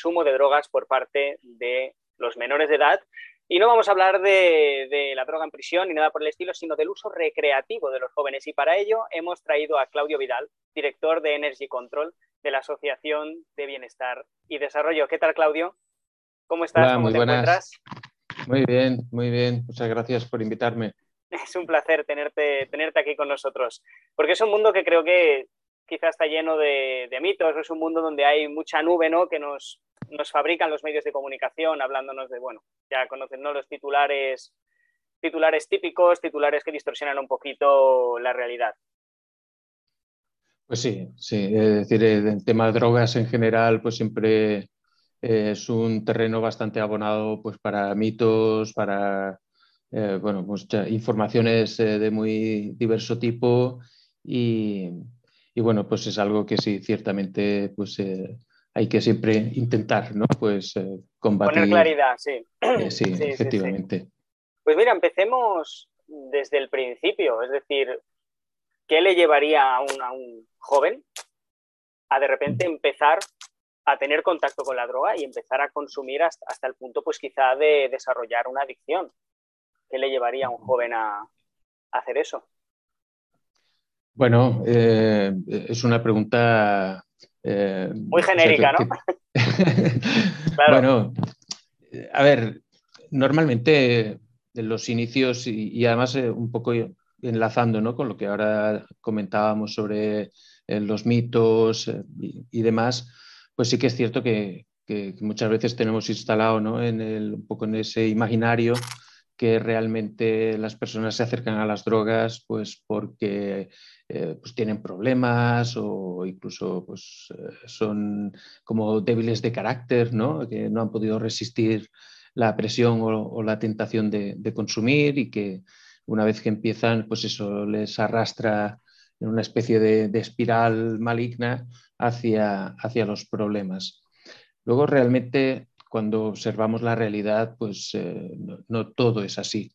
consumo de drogas por parte de los menores de edad. Y no vamos a hablar de, la droga en prisión ni nada por el estilo, sino del uso recreativo de los jóvenes. Y para ello hemos traído a Claudio Vidal, director de Energy Control de la Asociación de Bienestar y Desarrollo. ¿Qué tal, Claudio? ¿Cómo estás? ¿Cómo te encuentras? Muy bien, muy bien. Muchas gracias por invitarme. Es un placer tenerte, tenerte aquí con nosotros, porque es un mundo que creo que quizás está lleno de, mitos, es un mundo donde hay mucha nube ¿no? que nos, nos fabrican los medios de comunicación hablándonos de, bueno, ya conocen los titulares, titulares típicos, titulares que distorsionan un poquito la realidad. Pues sí, sí, es decir, el tema de drogas en general, pues siempre es un terreno bastante abonado pues para mitos, para eh, bueno, muchas informaciones eh, de muy diverso tipo y, y bueno, pues es algo que sí, ciertamente, pues eh, hay que siempre intentar, ¿no? Pues eh, combatir. Poner claridad, sí. Eh, sí, efectivamente. pues mira, empecemos desde el principio, es decir, ¿qué le llevaría a un, a un joven a de repente empezar a tener contacto con la droga y empezar a consumir hasta, hasta el punto, pues quizá de desarrollar una adicción? ¿Qué le llevaría a un joven a hacer eso? Bueno, eh, es una pregunta... Eh, Muy genérica, ¿no? Bueno, a ver, normalmente en los inicios y, además eh, un poco enlazando ¿no? con lo que ahora comentábamos sobre los mitos y, demás, pues sí que es cierto que, muchas veces tenemos instalado ¿no? en el, un poco en ese imaginario que realmente las personas se acercan a las drogas pues porque eh, pues tienen problemas o incluso pues, eh, son como débiles de carácter, ¿no? que no han podido resistir la presión o, la tentación de, consumir y que una vez que empiezan, pues eso les arrastra en una especie de, espiral maligna hacia, hacia los problemas. Luego realmente cuando observamos la realidad, pues eh, no, todo es así,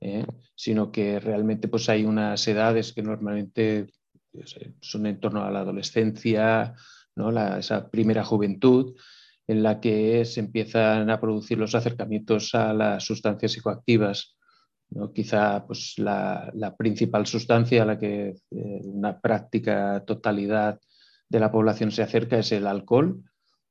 ¿eh? sino que realmente pues, hay unas edades que normalmente son en torno a la adolescencia, ¿no? esa primera juventud, en la que se empiezan a producir los acercamientos a las sustancias psicoactivas. ¿no? Quizá pues, la, principal sustancia a la que eh, una práctica totalidad de la población se acerca es el alcohol.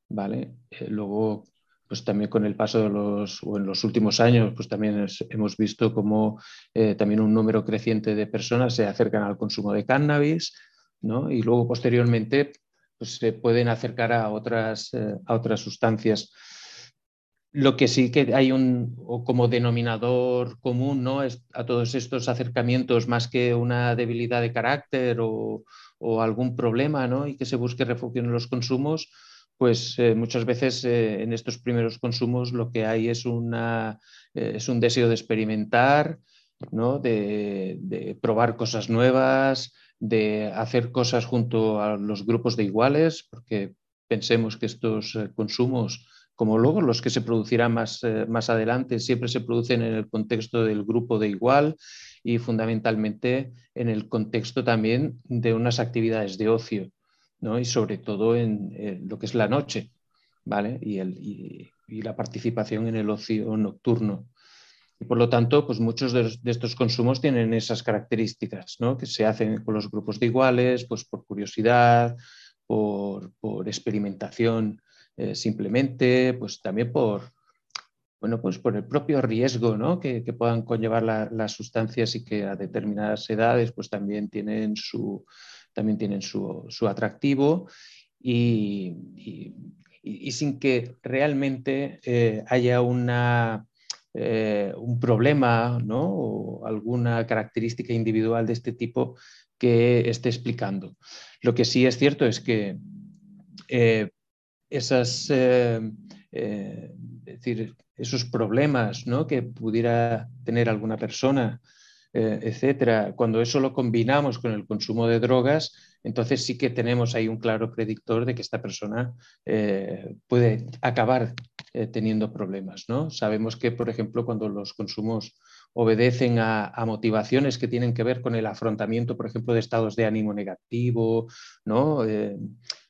¿vale? luego pues también con el paso de los, o en los últimos años, pues también hemos visto como eh, también un número creciente de personas se acercan al consumo de cannabis, ¿no? Y luego posteriormente pues, se pueden acercar a otras, eh, a otras sustancias. Lo que sí que hay un o como denominador común ¿no? es a todos estos acercamientos, más que una debilidad de carácter o, o algún problema, ¿no? y que se busque refugio en los consumos, pues eh, muchas veces eh, en estos primeros consumos lo que hay eh, es un deseo de experimentar, ¿no? de, probar cosas nuevas, de hacer cosas junto a los grupos de iguales, porque pensemos que estos consumos, como luego los que se producirán más, más adelante, siempre se producen en el contexto del grupo de igual y fundamentalmente en el contexto también de unas actividades de ocio y sobre todo en, lo que es la noche ¿vale? y, la participación en el ocio nocturno. Y por lo tanto, pues muchos de, estos consumos tienen esas características, ¿no? que se hacen con los grupos de iguales, pues por curiosidad, por, experimentación eh, simplemente, pues también por, bueno, pues por el propio riesgo ¿no? que, puedan conllevar las sustancias y que a determinadas edades pues también tienen su, también tienen su, atractivo y, sin que realmente eh, haya una, eh, un problema o alguna característica individual de este tipo que esté explicando. Lo que sí es cierto es que eh, esas, decir, esos problemas que pudiera tener alguna persona eh, etcétera, cuando eso lo combinamos con el consumo de drogas, entonces sí que tenemos ahí un claro predictor de que esta persona eh, puede acabar eh, teniendo problemas. ¿no? Sabemos que, por ejemplo, cuando los consumos obedecen a, motivaciones que tienen que ver con el afrontamiento, por ejemplo, de estados de ánimo negativo, ¿no? es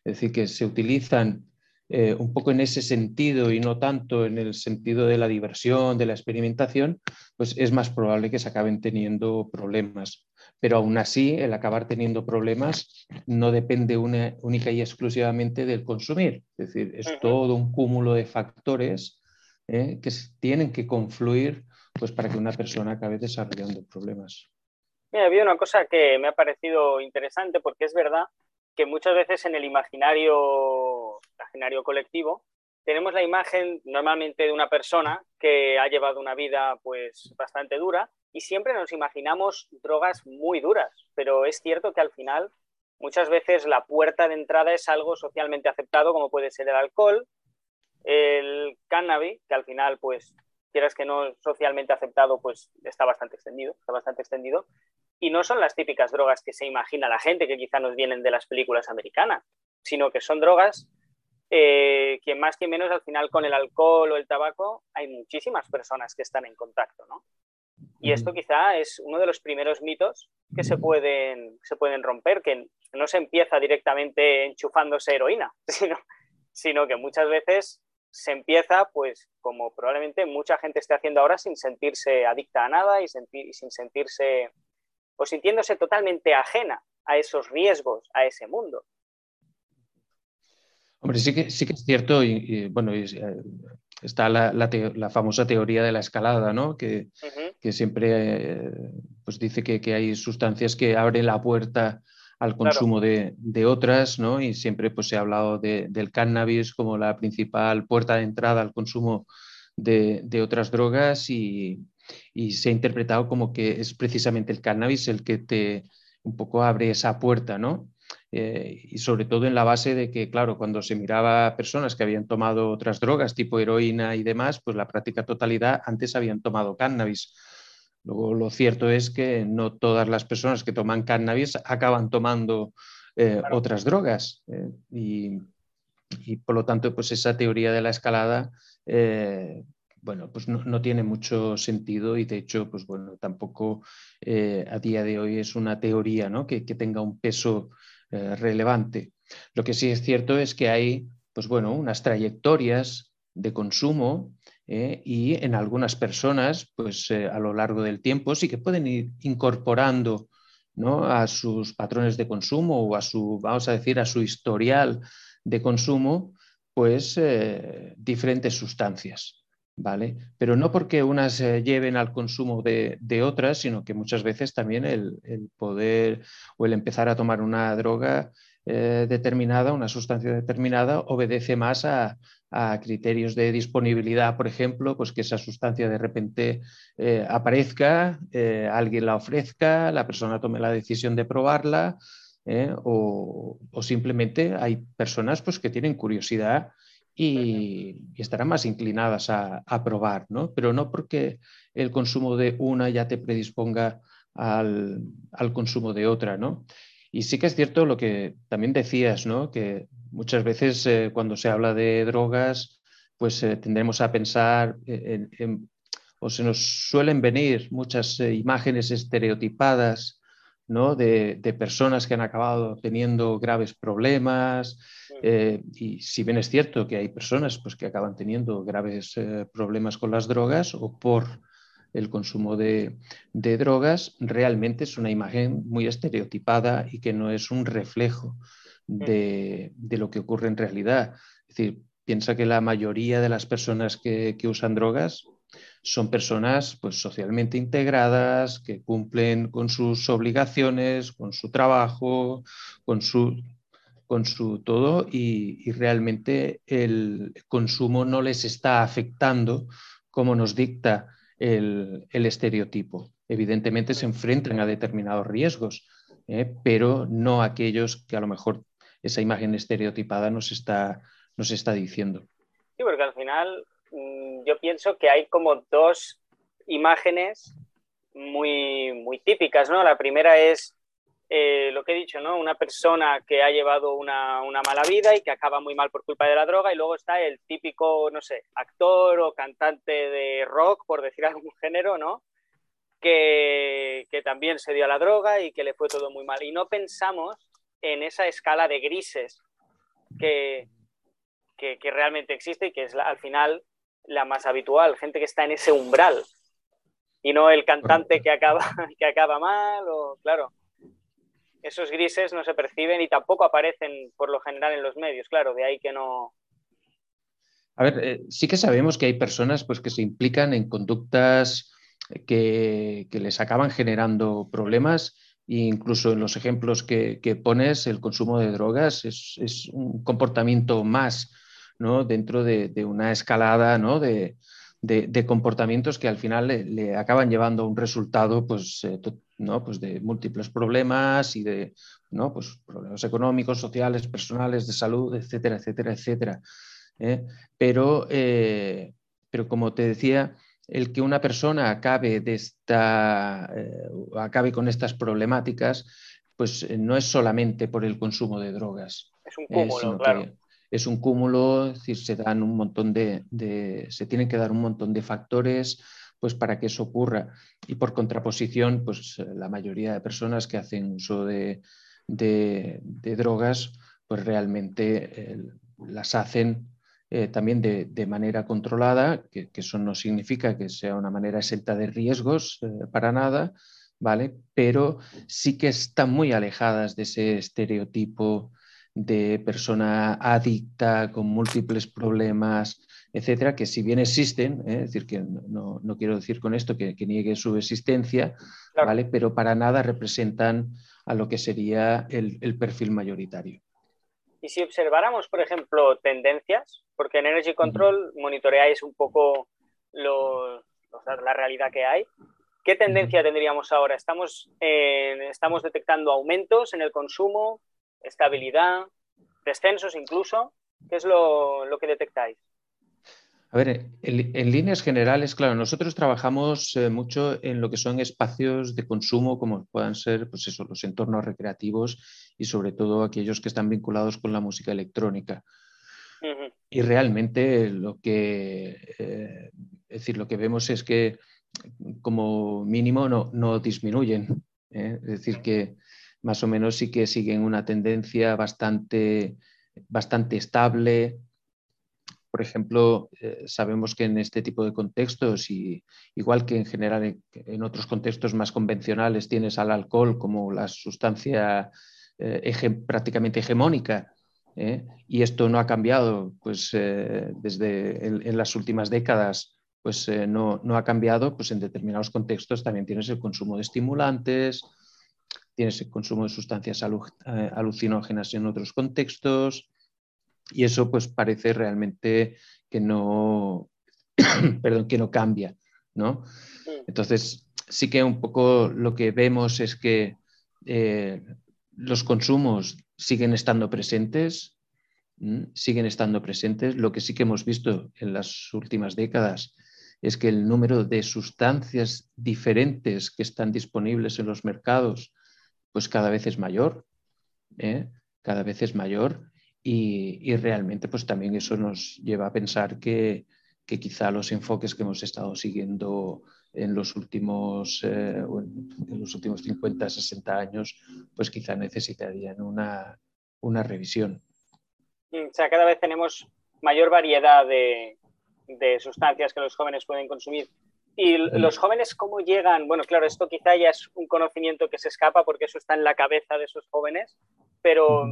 decir, que se utilizan eh, un poco en ese sentido y no tanto en el sentido de la diversión, de la experimentación, pues es más probable que se acaben teniendo problemas. Pero aún así, el acabar teniendo problemas no depende única y exclusivamente del consumir. Es decir, es todo un cúmulo de factores ¿eh? que tienen que confluir pues, para que una persona acabe desarrollando problemas. Mira, había una cosa que me ha parecido interesante porque es verdad que muchas veces en el imaginario, imaginario colectivo tenemos la imagen normalmente de una persona que ha llevado una vida pues bastante dura y siempre nos imaginamos drogas muy duras, pero es cierto que al final muchas veces la puerta de entrada es algo socialmente aceptado como puede ser el alcohol, el cannabis, que al final pues quieras que no socialmente aceptado pues está bastante extendido, está bastante extendido. Y no son las típicas drogas que se imagina la gente, que quizá nos vienen de las películas americanas, sino que son drogas eh, que más que menos al final con el alcohol o el tabaco hay muchísimas personas que están en contacto, ¿no? Y esto quizá es uno de los primeros mitos que se pueden, se pueden romper, que no se empieza directamente enchufándose heroína, sino, sino que muchas veces se empieza, pues como probablemente mucha gente esté haciendo ahora, sin sentirse adicta a nada y, y sin sentirse o sintiéndose totalmente ajena a esos riesgos, a ese mundo. Hombre, sí que, sí que es cierto, y, bueno, eh, está la, famosa teoría de la escalada, ¿no? Que, siempre eh, pues dice que, hay sustancias que abren la puerta al consumo de, otras, ¿no? Y siempre pues, se ha hablado del cannabis como la principal puerta de entrada al consumo de, de otras drogas y, y se ha interpretado como que es precisamente el cannabis el que te un poco abre esa puerta, ¿no? Eh, y sobre todo en la base de que, claro, cuando se miraba a personas que habían tomado otras drogas, tipo heroína y demás, pues la práctica totalidad antes habían tomado cannabis. Luego, lo cierto es que no todas las personas que toman cannabis acaban tomando eh, otras drogas. Eh, y, y, por lo tanto, pues esa teoría de la escalada bueno, pues no, tiene mucho sentido y de hecho, pues bueno, tampoco a día de hoy es una teoría ¿no? que, tenga un peso eh, relevante. Lo que sí es cierto es que hay, pues bueno, unas trayectorias de consumo eh, y en algunas personas, pues a lo largo del tiempo sí que pueden ir incorporando ¿no? a sus patrones de consumo o a su, vamos a decir, a su historial de consumo, pues diferentes sustancias. ¿Vale? Pero no porque unas lleven al consumo de, otras, sino que muchas veces también el, poder o el empezar a tomar una droga eh, determinada, una sustancia determinada, obedece más a, criterios de disponibilidad, por ejemplo, pues que esa sustancia de repente eh, aparezca, eh, alguien la ofrezca, la persona tome la decisión de probarla. O, o, simplemente hay personas pues, que tienen curiosidad y, estarán más inclinadas a, probar, ¿no? Pero no porque el consumo de una ya te predisponga al, consumo de otra, ¿no? Y sí que es cierto lo que también decías, ¿no? Que muchas veces eh, cuando se habla de drogas, pues eh, tendremos a pensar en, o se nos suelen venir muchas eh, imágenes estereotipadas, ¿no? De, personas que han acabado teniendo graves problemas, eh, y si bien es cierto que hay personas pues, que acaban teniendo graves eh, problemas con las drogas o por el consumo de, drogas, realmente es una imagen muy estereotipada y que no es un reflejo de, lo que ocurre en realidad. Es decir, piensa que la mayoría de las personas que, usan drogas son personas pues, socialmente integradas, que cumplen con sus obligaciones, con su trabajo, con su con su todo y, realmente el consumo no les está afectando como nos dicta el, estereotipo. Evidentemente se enfrentan a determinados riesgos, ¿eh? pero no aquellos que a lo mejor esa imagen estereotipada nos está, nos está diciendo. Sí, porque al final mm, yo pienso que hay como dos imágenes muy, muy típicas, ¿no? La primera es eh, lo que he dicho, ¿no? Una persona que ha llevado una, mala vida y que acaba muy mal por culpa de la droga, y luego está el típico, no sé, actor o cantante de rock, por decir algún género, ¿no? Que, que también se dio a la droga y que le fue todo muy mal. Y no pensamos en esa escala de grises que, que, realmente existe y que es al final la más habitual, gente que está en ese umbral y no el cantante que acaba, que acaba mal o claro. Esos grises no se perciben y tampoco aparecen por lo general en los medios, claro, de ahí que no, a ver, eh, sí que sabemos que hay personas pues, que se implican en conductas que, les acaban generando problemas e incluso en los ejemplos que, pones, el consumo de drogas es, un comportamiento más ¿no? dentro de, una escalada ¿no? de, comportamientos que al final le, acaban llevando a un resultado pues, eh, ¿no? pues de múltiples problemas y de ¿no? pues problemas económicos, sociales, personales, de salud, etcétera, etcétera, etcétera. ¿eh? Pero, eh, pero como te decía, el que una persona acabe, de esta, acabe con estas problemáticas, pues no es solamente por el consumo de drogas. Es un cúmulo, claro. Es un cúmulo, es decir, se dan un montón de, se tienen que dar un montón de factores pues para que eso ocurra. Y por contraposición, pues la mayoría de personas que hacen uso de, drogas, pues realmente las hacen eh, también de, manera controlada, que, eso no significa que sea una manera exenta de riesgos eh, para nada, ¿vale? Pero sí que están muy alejadas de ese estereotipo de persona adicta con múltiples problemas, etcétera, que si bien existen, ¿eh? es decir, que no, quiero decir con esto que, niegue su existencia, ¿vale? Pero para nada representan a lo que sería el perfil mayoritario. Y si observáramos, por ejemplo, tendencias, porque en Energy Control monitoreáis un poco la realidad que hay, ¿qué tendencia tendríamos ahora? ¿Estamos, ¿Estamos detectando aumentos en el consumo, estabilidad, descensos incluso? ¿Qué es lo que detectáis? A ver, en, líneas generales, claro, nosotros trabajamos eh, mucho en lo que son espacios de consumo, como puedan ser pues eso, los entornos recreativos y sobre todo aquellos que están vinculados con la música electrónica. Y realmente lo que, eh, es decir, lo que vemos es que como mínimo no, no disminuyen. ¿eh? Es decir, que más o menos sí que siguen una tendencia bastante, bastante estable, por ejemplo, eh, sabemos que en este tipo de contextos, y igual que en general en, otros contextos más convencionales, tienes al alcohol como la sustancia eh, prácticamente hegemónica, ¿eh? y esto no ha cambiado pues, desde en, las últimas décadas, pues no, no, ha cambiado, pues en determinados contextos también tienes el consumo de estimulantes, tienes el consumo de sustancias alucinógenas en otros contextos, y eso pues parece realmente que no, perdón, que no cambia, ¿no? Entonces, sí que un poco lo que vemos es que eh, los consumos siguen estando presentes, siguen estando presentes. Lo que sí que hemos visto en las últimas décadas es que el número de sustancias diferentes que están disponibles en los mercados, pues cada vez es mayor, ¿eh? cada vez es mayor y, realmente pues también eso nos lleva a pensar que, quizá los enfoques que hemos estado siguiendo en los últimos, eh, en los últimos 50, 60 años, pues quizá necesitarían una, revisión. Mm, o sea, cada vez tenemos mayor variedad de, sustancias que los jóvenes pueden consumir. ¿Y los jóvenes cómo llegan? Bueno, claro, esto quizá ya es un conocimiento que se escapa porque eso está en la cabeza de esos jóvenes, pero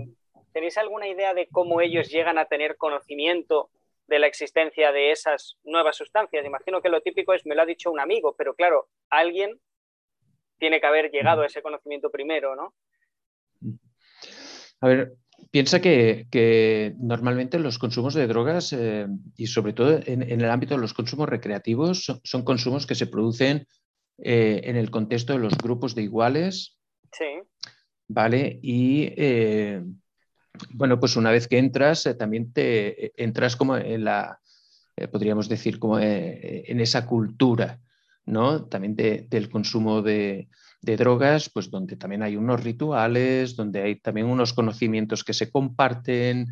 ¿Tenéis alguna idea de cómo ellos llegan a tener conocimiento de la existencia de esas nuevas sustancias? Imagino que lo típico es, me lo ha dicho un amigo, pero claro, alguien tiene que haber llegado a ese conocimiento primero, ¿no? A ver, piensa que, normalmente los consumos de drogas eh, y sobre todo en, el ámbito de los consumos recreativos son, consumos que se producen eh, en el contexto de los grupos de iguales. Sí. ¿Vale? Y eh, bueno, pues una vez que entras, también te entras como en la, podríamos decir, como en esa cultura, ¿no? También del consumo de, drogas, pues donde también hay unos rituales, donde hay también unos conocimientos que se comparten,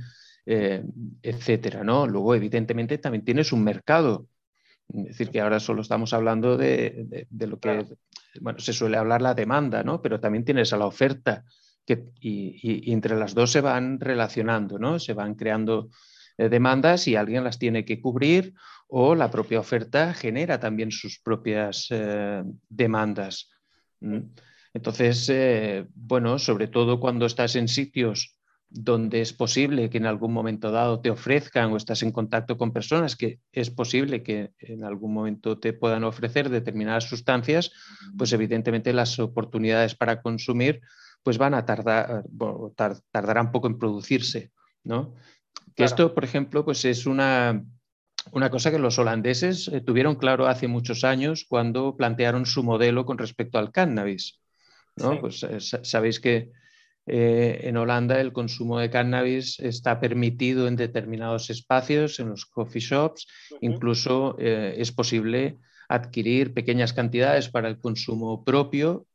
etcétera, ¿no? Luego, evidentemente, también tienes un mercado. Es decir, que ahora solo estamos hablando de, lo que, bueno, se suele hablar la demanda, ¿no? Pero también tienes a la oferta y, entre las dos se van relacionando, ¿no? Se van creando eh, demandas y alguien las tiene que cubrir o la propia oferta genera también sus propias eh, demandas. Entonces, eh, bueno, sobre todo cuando estás en sitios donde es posible que en algún momento dado te ofrezcan o estás en contacto con personas que es posible que en algún momento te puedan ofrecer determinadas sustancias, pues evidentemente las oportunidades para consumir pues van a tardar, tardarán poco en producirse, ¿no? Que esto, por ejemplo, pues es una, una cosa que los holandeses eh, tuvieron claro hace muchos años cuando plantearon su modelo con respecto al cannabis. ¿no? Pues eh, sabéis que eh, en Holanda el consumo de cannabis está permitido en determinados espacios, en los coffee shops, incluso es posible adquirir pequeñas cantidades para el consumo propio,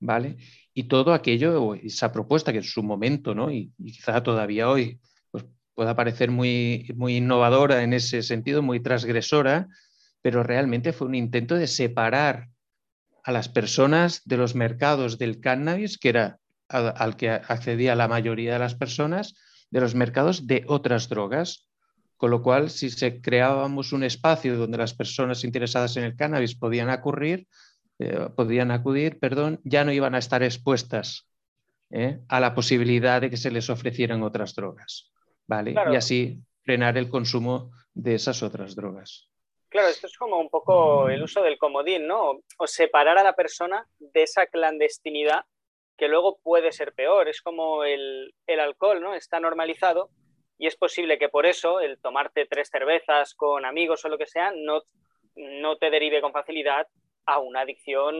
¿vale? Y todo aquello, esa propuesta que en su momento, ¿no? y, y quizá todavía hoy pueda parecer muy, muy innovadora en ese sentido, muy transgresora, pero realmente fue un intento de separar a las personas de los mercados del cannabis, que era al, que accedía la mayoría de las personas, de los mercados de otras drogas. Con lo cual, si se creábamos un espacio donde las personas interesadas en el cannabis podían acudir, eh, podían acudir, perdón, ya no iban a estar expuestas eh, a la posibilidad de que se les ofrecieran otras drogas. ¿Vale? Y así frenar el consumo de esas otras drogas. Claro, esto es como un poco el uso del comodín, ¿no? O separar a la persona de esa clandestinidad que luego puede ser peor. Es como el, el alcohol, ¿no? Está normalizado y es posible que por eso el tomarte tres cervezas con amigos o lo que sea no, no te derive con facilidad a una adicción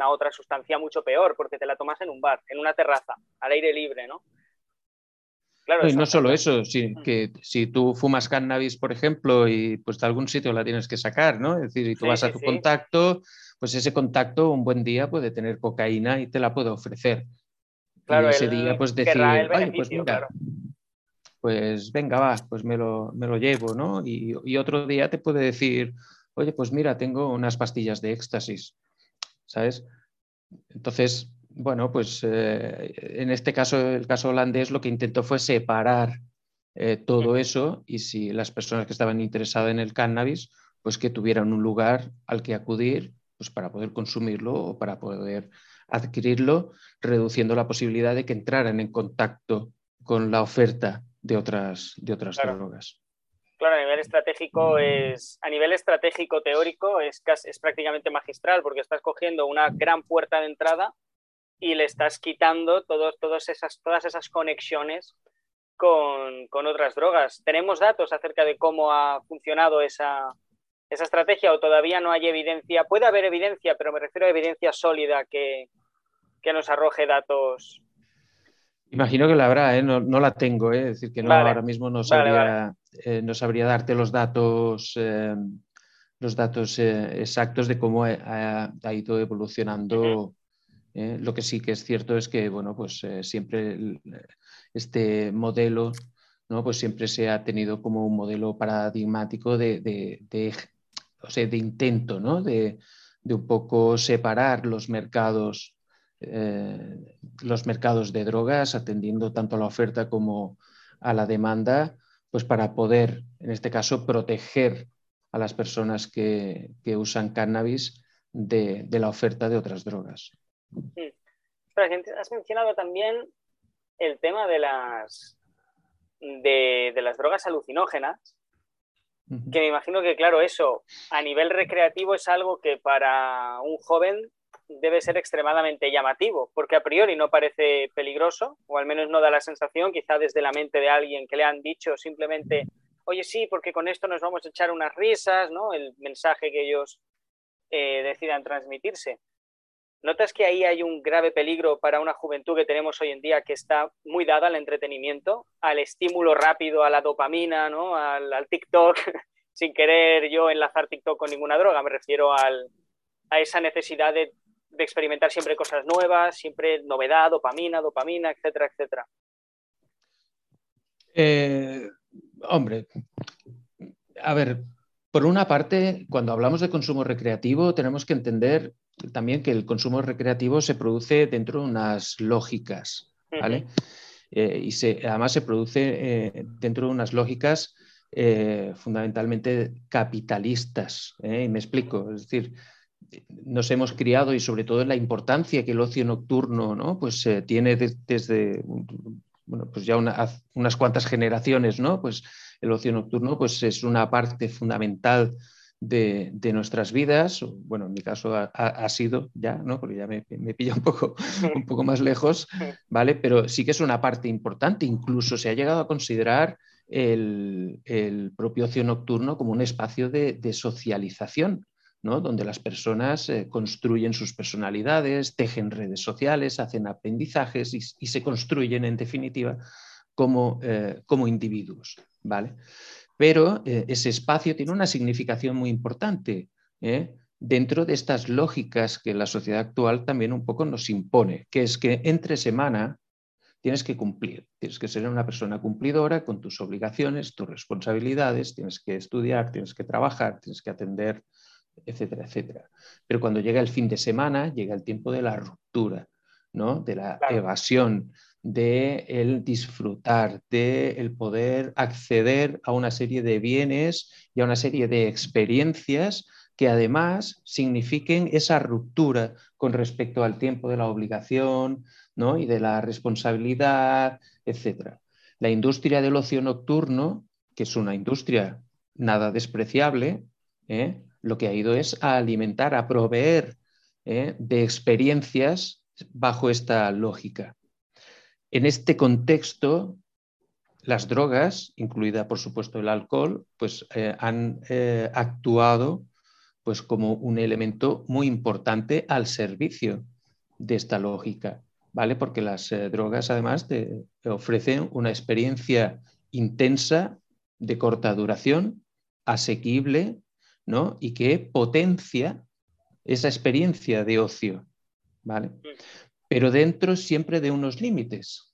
a otra sustancia mucho peor, porque te la tomas en un bar, en una terraza, al aire libre, ¿no? Y no solo eso, sí, que si tú fumas cannabis, por ejemplo, y pues de algún sitio la tienes que sacar, ¿no? Es decir, si tú vas a tu contacto, pues ese contacto un buen día puede tener cocaína y te la puede ofrecer. Claro, y ese día pues decir, pues mira, pues venga, va, pues me lo, me lo llevo, ¿no? Y, y, otro día te puede decir, oye, pues mira, tengo unas pastillas de éxtasis, ¿sabes? Entonces, bueno, pues eh, en este caso, el caso holandés, lo que intentó fue separar eh, todo eso y si las personas que estaban interesadas en el cannabis, pues que tuvieran un lugar al que acudir pues para poder consumirlo o para poder adquirirlo, reduciendo la posibilidad de que entraran en contacto con la oferta de otras, de otras drogas. Claro, a nivel estratégico es, a nivel estratégico teórico es, es prácticamente magistral porque estás cogiendo una gran puerta de entrada y le estás quitando todos, todos esas, todas esas conexiones con, otras drogas. ¿Tenemos datos acerca de cómo ha funcionado esa, estrategia o todavía no hay evidencia? Puede haber evidencia, pero me refiero a evidencia sólida que, nos arroje datos. Imagino que la habrá, ¿eh? no, la tengo, ¿eh? es decir, que no, ahora mismo no sabría, eh, no sabría darte los datos, los datos exactos de cómo ha, ido evolucionando. ¿Eh? lo que sí que es cierto es que, bueno, pues eh, siempre este modelo, ¿no? Pues siempre se ha tenido como un modelo paradigmático de, de, intento, ¿no? De, un poco separar los mercados, eh, los mercados de drogas, atendiendo tanto a la oferta como a la demanda, pues para poder, en este caso, proteger a las personas que, usan cannabis de la oferta de otras drogas. Has mencionado también el tema de las, de, las drogas alucinógenas, que me imagino que, claro, eso a nivel recreativo es algo que para un joven debe ser extremadamente llamativo, porque a priori no parece peligroso, o al menos no da la sensación, quizá desde la mente de alguien que le han dicho simplemente, oye, sí, porque con esto nos vamos a echar unas risas, ¿no? El mensaje que ellos eh, decidan transmitirse. ¿Notas que ahí hay un grave peligro para una juventud que tenemos hoy en día que está muy dada al entretenimiento, al estímulo rápido, a la dopamina, ¿no? al, TikTok, sin querer yo enlazar TikTok con ninguna droga, me refiero a esa necesidad de, experimentar siempre cosas nuevas, siempre novedad, dopamina, dopamina, etcétera, etcétera? Eh, hombre, a ver, por una parte, cuando hablamos de consumo recreativo, tenemos que entender también que el consumo recreativo se produce dentro de unas lógicas, ¿vale? y se, además se produce dentro de unas lógicas fundamentalmente capitalistas. Y me explico, es decir, nos hemos criado y sobre todo en la importancia que el ocio nocturno ¿no? pues, tiene desde bueno, pues ya unas cuantas generaciones, ¿no? Pues el ocio nocturno pues es una parte fundamental de, nuestras vidas. Bueno, en mi caso ha, sido ya, ¿no? Porque ya me, me, pilla un poco, un poco más lejos, ¿vale? Pero sí que es una parte importante. Incluso se ha llegado a considerar el, propio ocio nocturno como un espacio de, socialización. ¿no? donde las personas eh, construyen sus personalidades, tejen redes sociales, hacen aprendizajes y, se construyen, en definitiva, como, eh, como individuos. ¿vale? Pero eh, ese espacio tiene una significación muy importante ¿eh? dentro de estas lógicas que la sociedad actual también un poco nos impone, que es que entre semana tienes que cumplir, tienes que ser una persona cumplidora con tus obligaciones, tus responsabilidades, tienes que estudiar, tienes que trabajar, tienes que atender, etcétera, etcétera. Pero cuando llega el fin de semana, llega el tiempo de la ruptura, ¿no? de la evasión, de el disfrutar, de el poder acceder a una serie de bienes y a una serie de experiencias que además signifiquen esa ruptura con respecto al tiempo de la obligación ¿no? y de la responsabilidad, etc. La industria del ocio nocturno, que es una industria nada despreciable, ¿eh? lo que ha ido es a alimentar, a proveer ¿eh? de experiencias bajo esta lógica. En este contexto, las drogas, incluida por supuesto el alcohol, pues eh, han eh, actuado pues como un elemento muy importante al servicio de esta lógica, ¿vale? Porque las eh, drogas además ofrecen una experiencia intensa de corta duración, asequible, ¿no? Y que potencia esa experiencia de ocio, ¿vale? Pero dentro siempre de unos límites.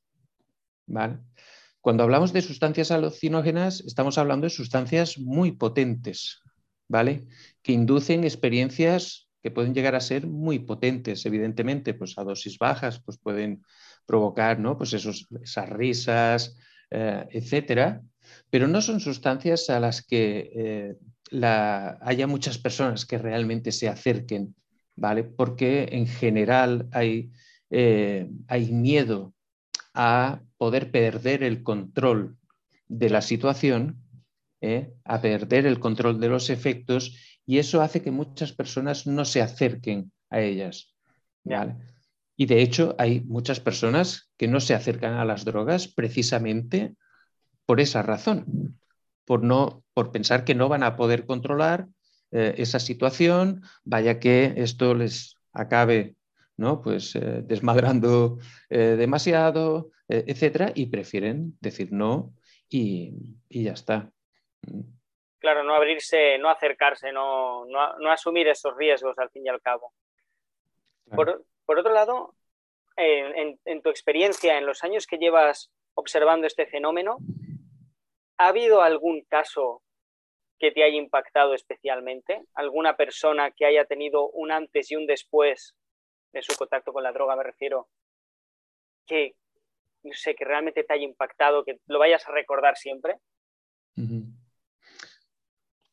Cuando hablamos de sustancias alucinógenas, estamos hablando de sustancias muy potentes, ¿vale? Que inducen experiencias que pueden llegar a ser muy potentes, evidentemente, pues a dosis bajas, pues pueden provocar, ¿no? Pues esos, esas risas, eh, etcétera, pero no son sustancias a las que eh, haya muchas personas que realmente se acerquen, ¿vale? Porque en general hay eh, hay miedo a poder perder el control de la situación, ¿eh? a perder el control de los efectos y eso hace que muchas personas no se acerquen a ellas. Y de hecho hay muchas personas que no se acercan a las drogas precisamente por esa razón, por, no, por pensar que no van a poder controlar eh, esa situación, vaya que esto les acabe ¿no? Pues eh, desmadrando eh, demasiado, eh, etcétera, y prefieren decir no y, ya está. Mm. Claro, no abrirse, no acercarse, no, no, asumir esos riesgos al fin y al cabo. Por, otro lado, en, en tu experiencia, en los años que llevas observando este fenómeno, ¿ha habido algún caso que te haya impactado especialmente? ¿Alguna persona que haya tenido un antes y un después de su contacto con la droga, me refiero, que, no sé, que realmente te haya impactado, que lo vayas a recordar siempre?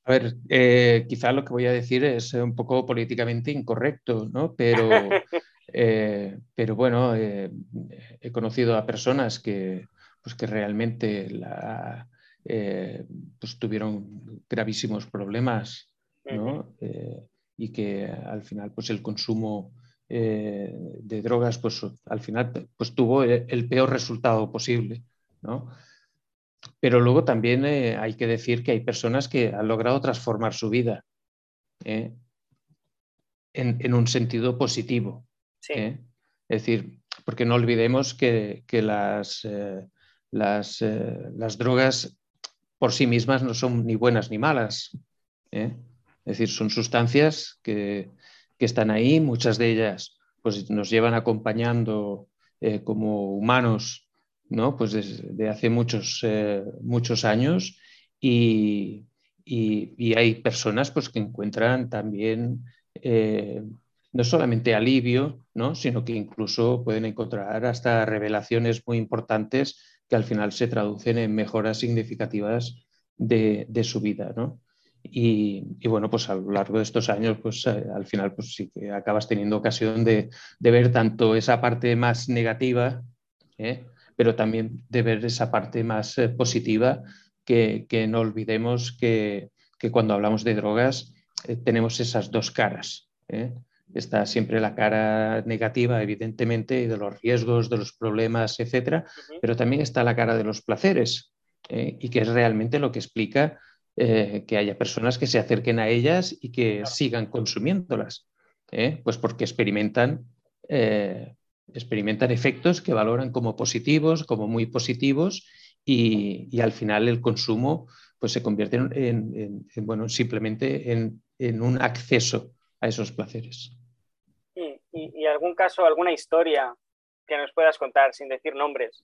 A ver, eh, quizá lo que voy a decir es un poco políticamente incorrecto, ¿no? Pero, eh, pero bueno, eh, he conocido a personas que, pues que realmente la, pues tuvieron gravísimos problemas, ¿no? y que al final pues el consumo eh, de drogas, pues al final pues, tuvo el peor resultado posible. ¿no? Pero luego también eh, hay que decir que hay personas que han logrado transformar su vida ¿eh? en, un sentido positivo. Es decir, porque no olvidemos que, las, las, las, drogas por sí mismas no son ni buenas ni malas. Es decir, son sustancias que, que están ahí, muchas de ellas pues, nos llevan acompañando eh, como humanos ¿no? pues desde hace muchos, eh, muchos años y, hay personas pues, que encuentran también eh, no solamente alivio, ¿no? sino que incluso pueden encontrar hasta revelaciones muy importantes que al final se traducen en mejoras significativas de, su vida. Y, bueno, pues a lo largo de estos años, pues eh, al final pues sí que acabas teniendo ocasión de, ver tanto esa parte más negativa, ¿eh? pero también de ver esa parte más eh, positiva, que, no olvidemos que, cuando hablamos de drogas tenemos esas dos caras. Está siempre la cara negativa, evidentemente, y de los riesgos, de los problemas, etcétera, pero también está la cara de los placeres, y que es realmente lo que explica eh, que haya personas que se acerquen a ellas y que sigan consumiéndolas, ¿eh? pues porque experimentan, eh, experimentan efectos que valoran como positivos, como muy positivos, y, al final el consumo pues, se convierte en, bueno, simplemente en, un acceso a esos placeres. ¿Y, y algún caso, alguna historia que nos puedas contar sin decir nombres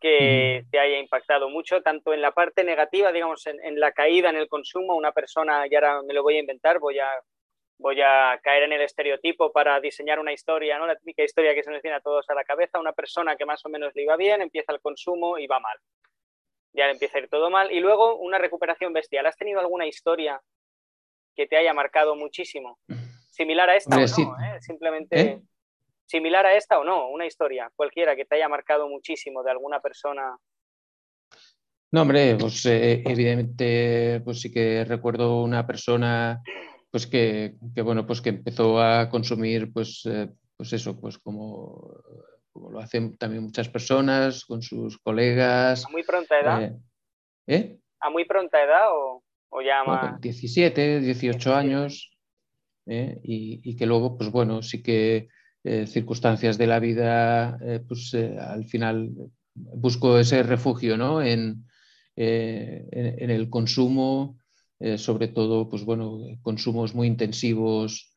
que te haya impactado mucho, tanto en la parte negativa, digamos, en, la caída en el consumo, una persona, y ahora me lo voy a inventar, voy a, voy a caer en el estereotipo para diseñar una historia, ¿no? la típica historia que se nos viene a todos a la cabeza, una persona que más o menos le iba bien, empieza el consumo y va mal. Ya le empieza a ir todo mal. Y luego una recuperación bestial. ¿Has tenido alguna historia que te haya marcado muchísimo? Similar a esta o no, ¿eh? Simplemente... ¿Eh? Similar a esta o no, una historia cualquiera que te haya marcado muchísimo de alguna persona. No, hombre, pues eh, evidentemente, pues sí que recuerdo una persona, pues que, bueno, pues que empezó a consumir, pues, eh, pues eso, pues como, lo hacen también muchas personas con sus colegas. ¿A muy pronta edad? Eh, ¿A muy pronta edad o, ya más? 17, 18 años. Y, y, que luego, pues bueno, sí que eh, circunstancias de la vida, eh, pues eh, al final busco ese refugio ¿no? en, en, el consumo, sobre todo, pues bueno, consumos muy intensivos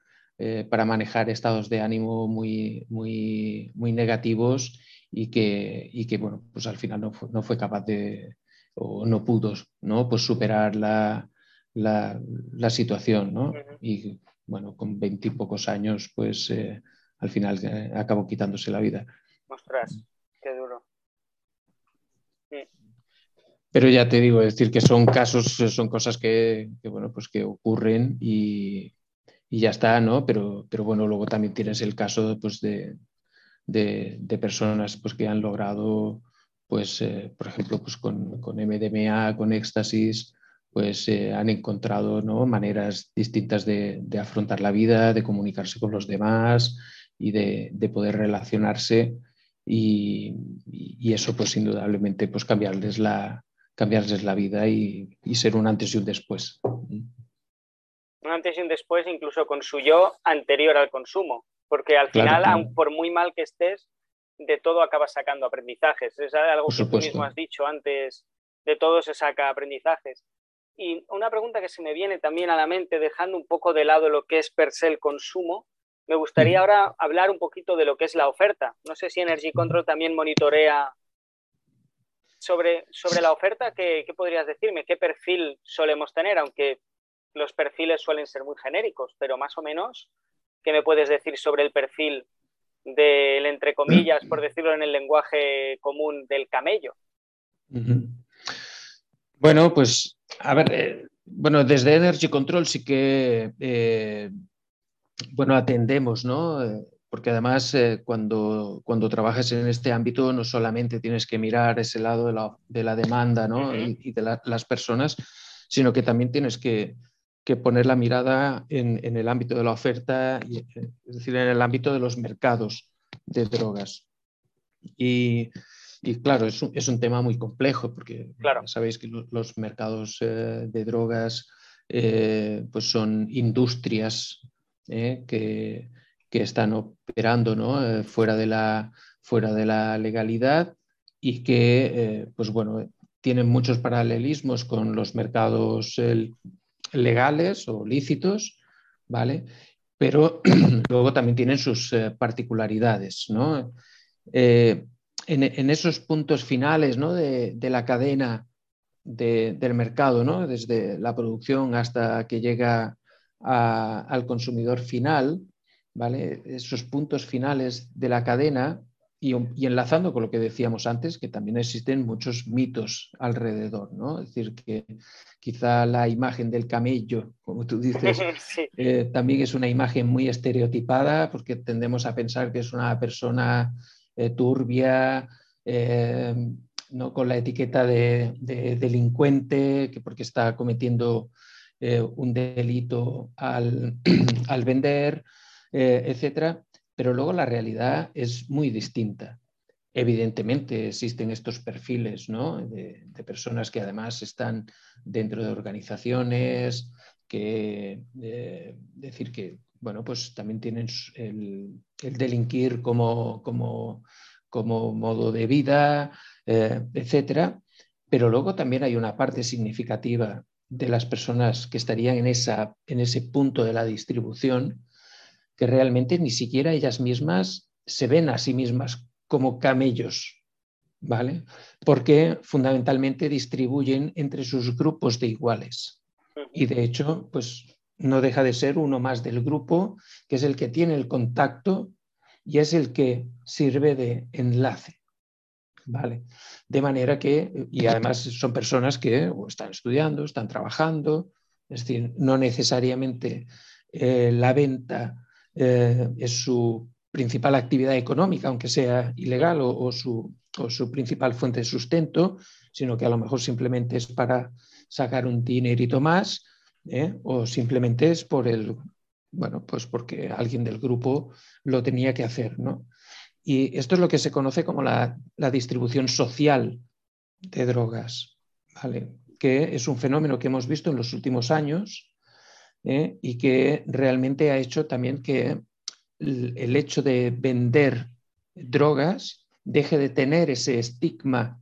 para manejar estados de ánimo muy, muy, muy negativos y que, y que, bueno, pues al final no fue, no fue capaz de, o no pudo, ¿no? Pues superar la, la, la situación, ¿no? Y bueno, con veintipocos años, pues al final eh, acabó quitándose la vida. Ostras, qué duro. Pero ya te digo, es decir, que son casos, son cosas que, bueno, pues que ocurren y, ya está, ¿no? Pero, pero bueno, luego también tienes el caso pues, de, personas pues, que han logrado, pues, eh, por ejemplo, pues con, con, MDMA, con éxtasis, pues eh, han encontrado ¿no? maneras distintas de, afrontar la vida, de comunicarse con los demás, y de, poder relacionarse y, eso pues indudablemente pues cambiarles la, cambiarles la vida y, ser un antes y un después. Un antes y un después incluso con su yo anterior al consumo, porque al final, por muy mal que estés, de todo acabas sacando aprendizajes. Es algo que tú mismo has dicho antes, de todo se saca aprendizajes. Y una pregunta que se me viene también a la mente, dejando un poco de lado lo que es per se el consumo, me gustaría ahora hablar un poquito de lo que es la oferta. No sé si Energy Control también monitorea sobre, sobre la oferta. ¿qué, podrías decirme? ¿Qué perfil solemos tener? Aunque los perfiles suelen ser muy genéricos, pero más o menos, ¿qué me puedes decir sobre el perfil del, entre comillas, por decirlo en el lenguaje común, del camello? Bueno, pues, a ver, eh, bueno, desde Energy Control sí que eh, bueno, atendemos, ¿no? Eh, porque además eh, cuando, cuando trabajas en este ámbito no solamente tienes que mirar ese lado de la, demanda ¿no? y, de las personas, sino que también tienes que, poner la mirada en, el ámbito de la oferta, eh, es decir, en el ámbito de los mercados de drogas. Y, claro, es un, es un, tema muy complejo porque sabéis que los, mercados de drogas pues son industrias ¿eh? que, están operando eh, fuera, de la, fuera de la legalidad y que, eh, pues bueno, tienen muchos paralelismos con los mercados legales o lícitos, ¿vale? Pero luego también tienen sus particularidades, ¿no? En, esos puntos finales ¿no? de, la cadena del mercado, ¿no? desde la producción hasta que llega al consumidor final, ¿vale? Esos puntos finales de la cadena y, enlazando con lo que decíamos antes, que también existen muchos mitos alrededor, ¿no? Es decir, que quizá la imagen del camello, como tú dices, eh, también es una imagen muy estereotipada porque tendemos a pensar que es una persona eh, turbia, eh, ¿no? con la etiqueta de, delincuente, que porque está cometiendo un delito al, al vender, etcétera pero luego la realidad es muy distinta. Evidentemente existen estos perfiles de, personas que además están dentro de organizaciones, que eh, decir que bueno, pues también tienen el, delinquir como, como, como, modo de vida, eh, etcétera. Pero luego también hay una parte significativa de las personas que estarían en, esa, en ese punto de la distribución que realmente ni siquiera ellas mismas se ven a sí mismas como camellos, ¿vale? Porque fundamentalmente distribuyen entre sus grupos de iguales. Y de hecho, pues no deja de ser uno más del grupo, que es el que tiene el contacto y es el que sirve de enlace. ¿Vale? De manera que, y además son personas que están estudiando, están trabajando, es decir, no necesariamente eh, la venta eh, es su principal actividad económica, aunque sea ilegal, o, su, principal fuente de sustento, sino que a lo mejor simplemente es para sacar un dinerito más, ¿eh? o simplemente es por el, bueno, pues porque alguien del grupo lo tenía que hacer, ¿no? Y esto es lo que se conoce como la, distribución social de drogas, ¿vale? que es un fenómeno que hemos visto en los últimos años ¿eh? y que realmente ha hecho también que el hecho de vender drogas deje de tener ese estigma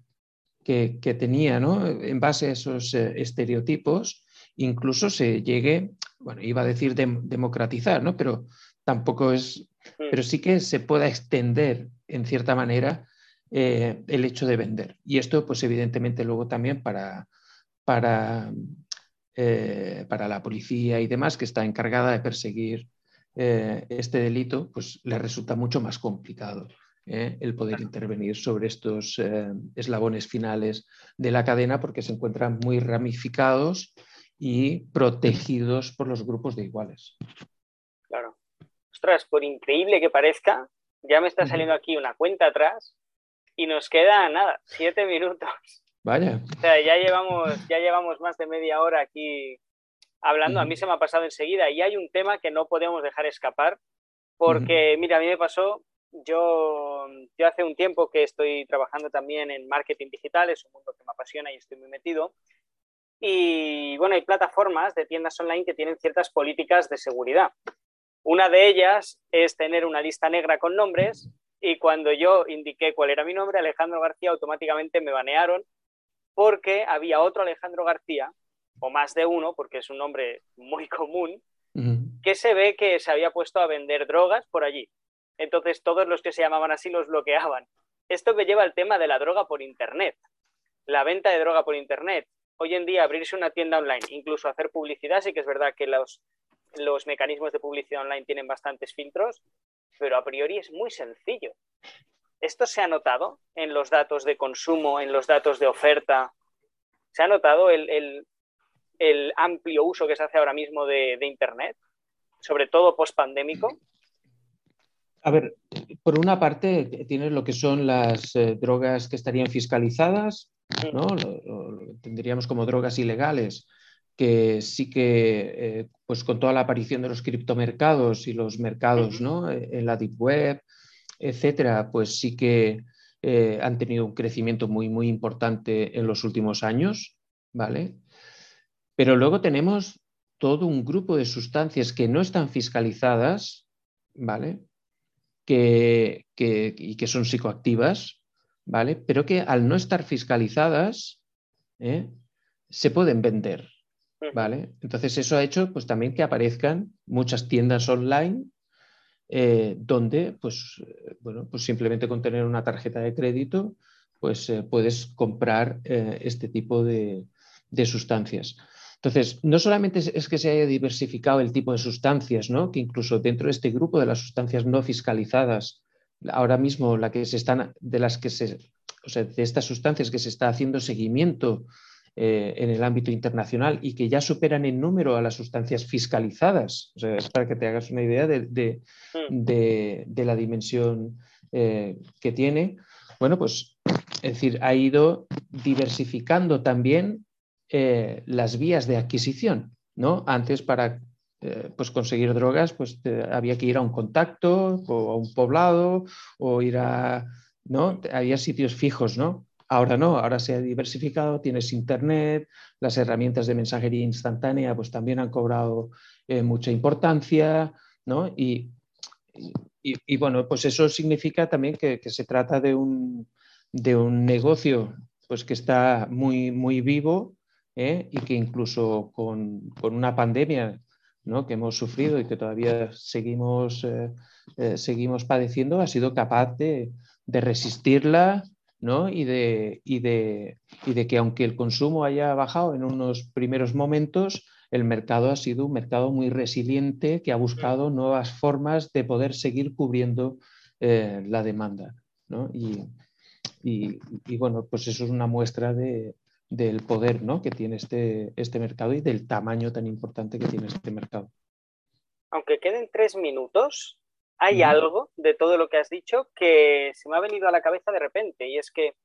que, tenía en base a esos eh, estereotipos, incluso se llegue, bueno, iba a decir democratizar, ¿no? pero tampoco es. Pero sí que se pueda extender en cierta manera eh, el hecho de vender. Y esto, pues evidentemente luego también para, para eh, para la policía y demás, que está encargada de perseguir eh, este delito, pues le resulta mucho más complicado el poder intervenir sobre estos eslabones finales de la cadena porque se encuentran muy ramificados y protegidos por los grupos de iguales. Ostras, por increíble que parezca, ya me está saliendo aquí una cuenta atrás y nos queda nada, siete minutos. Vaya. O sea, ya llevamos, ya llevamos más de media hora aquí hablando. A mí se me ha pasado enseguida y hay un tema que no podemos dejar escapar porque, mira, a mí me pasó, yo, yo hace un tiempo que estoy trabajando también en marketing digital, es un mundo que me apasiona y estoy muy metido. Y bueno, hay plataformas de tiendas online que tienen ciertas políticas de seguridad. Una de ellas es tener una lista negra con nombres y cuando yo indiqué cuál era mi nombre, Alejandro García, automáticamente me banearon porque había otro Alejandro García, o más de uno, porque es un nombre muy común, que se ve que se había puesto a vender drogas por allí. Entonces todos los que se llamaban así los bloqueaban. Esto me lleva al tema de la droga por Internet. La venta de droga por Internet. Hoy en día abrirse una tienda online, incluso hacer publicidad, sí que es verdad que los, los mecanismos de publicidad online tienen bastantes filtros, pero a priori es muy sencillo. ¿Esto se ha notado en los datos de consumo, en los datos de oferta? ¿Se ha notado el, amplio uso que se hace ahora mismo de, Internet, sobre todo post-pandémico? A ver, por una parte tienes lo que son las eh, drogas que estarían fiscalizadas, mm. ¿no? Lo, tendríamos como drogas ilegales, que sí que, eh, pues con toda la aparición de los criptomercados y los mercados, ¿no? En la deep web, etcétera, pues sí que eh, han tenido un crecimiento muy, muy importante en los últimos años, ¿vale? Pero luego tenemos todo un grupo de sustancias que no están fiscalizadas, ¿vale? Que, y que son psicoactivas, ¿vale? Pero que al no estar fiscalizadas, ¿eh? se pueden vender, ¿vale? Entonces eso ha hecho pues también que aparezcan muchas tiendas online eh, donde pues, eh, bueno, pues simplemente con tener una tarjeta de crédito pues, eh, puedes comprar este tipo de, sustancias. Entonces, no solamente es que se haya diversificado el tipo de sustancias, ¿no? que incluso dentro de este grupo de las sustancias no fiscalizadas, ahora mismo la que se están, de las que se, o sea, de estas sustancias que se está haciendo seguimiento eh, en el ámbito internacional y que ya superan en número a las sustancias fiscalizadas. O sea, es para que te hagas una idea de, mm. la dimensión eh, que tiene. Bueno, pues es decir, ha ido diversificando también eh, las vías de adquisición. ¿no? Antes para pues conseguir drogas pues había que ir a un contacto o a un poblado o ir a... ¿no? Había sitios fijos, ¿no? Ahora no, ahora se ha diversificado, tienes Internet, las herramientas de mensajería instantánea pues también han cobrado eh, mucha importancia, ¿no? Y, bueno, pues eso significa también que, se trata de un, de un, negocio pues que está muy, muy vivo ¿eh? y que incluso con, con una pandemia ¿no? que hemos sufrido y que todavía seguimos, eh, seguimos padeciendo, ha sido capaz de, de resistirla ¿no? y, de, y, de, y de que aunque el consumo haya bajado en unos primeros momentos, el mercado ha sido un mercado muy resiliente que ha buscado nuevas formas de poder seguir cubriendo eh, la demanda. ¿no? Y, y, y, bueno, pues eso es una muestra de, del poder ¿no? que tiene este, este mercado y del tamaño tan importante que tiene este mercado. Aunque queden tres minutos, hay algo de todo lo que has dicho que se me ha venido a la cabeza de repente y es que,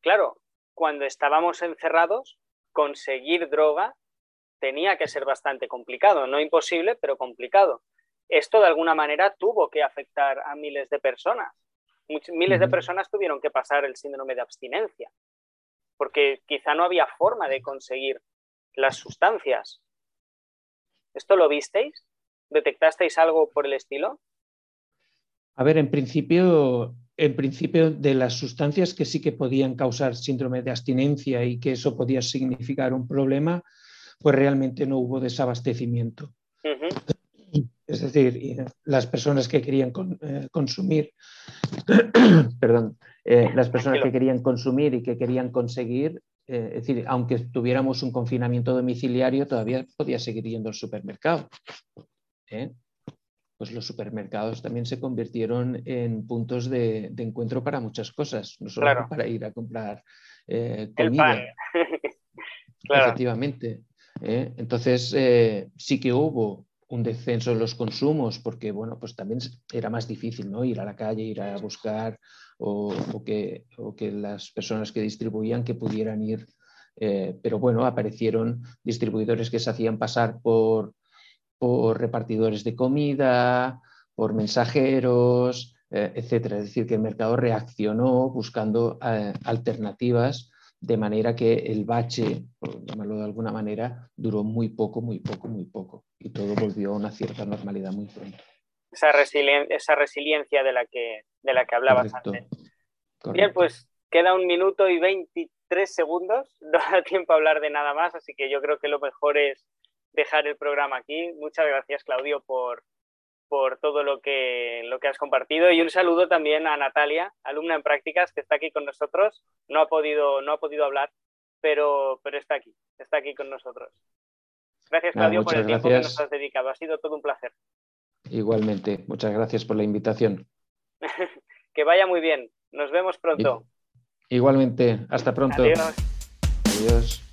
claro, cuando estábamos encerrados, conseguir droga tenía que ser bastante complicado, no imposible, pero complicado. Esto de alguna manera tuvo que afectar a miles de personas. miles de personas tuvieron que pasar el síndrome de abstinencia, porque quizá no había forma de conseguir las sustancias. ¿Esto lo visteis? ¿Detectasteis algo por el estilo? A ver, en principio, en principio de las sustancias que sí que podían causar síndrome de abstinencia y que eso podía significar un problema, pues realmente no hubo desabastecimiento. Es decir, las personas que querían eh, consumir, perdón, eh, las personas que querían consumir y que querían conseguir, eh, es decir, aunque tuviéramos un confinamiento domiciliario, todavía podía seguir yendo al supermercado pues los supermercados también se convirtieron en puntos de, encuentro para muchas cosas, no solo para ir a comprar eh, comida. Efectivamente. ¿eh? Entonces, eh, sí que hubo un descenso en los consumos, porque bueno, pues también era más difícil ¿no? ir a la calle, ir a buscar, o, que, o que, las personas que distribuían que pudieran ir. pero bueno, aparecieron distribuidores que se hacían pasar por, por repartidores de comida, por mensajeros, eh, etcétera. Es decir, que el mercado reaccionó buscando eh, alternativas de manera que el bache, por llamarlo de alguna manera, duró muy poco, muy poco, muy poco. Y todo volvió a una cierta normalidad muy pronto. Esa, resiliencia de la que, de la que hablabas antes. Bien, pues queda un minuto y 23 segundos. No da tiempo a hablar de nada más, así que yo creo que lo mejor es dejar el programa aquí. Muchas gracias, Claudio, por, por todo lo que, lo que has compartido. Y un saludo también a Natalia, alumna en prácticas, que está aquí con nosotros. No ha podido, no ha podido hablar, pero, pero está aquí, está aquí con nosotros. Gracias, Claudio, por el tiempo que nos has dedicado. Ha sido todo un placer. Igualmente, muchas gracias por la invitación. que vaya muy bien. Nos vemos pronto. Igualmente, hasta pronto. Adiós. Adiós.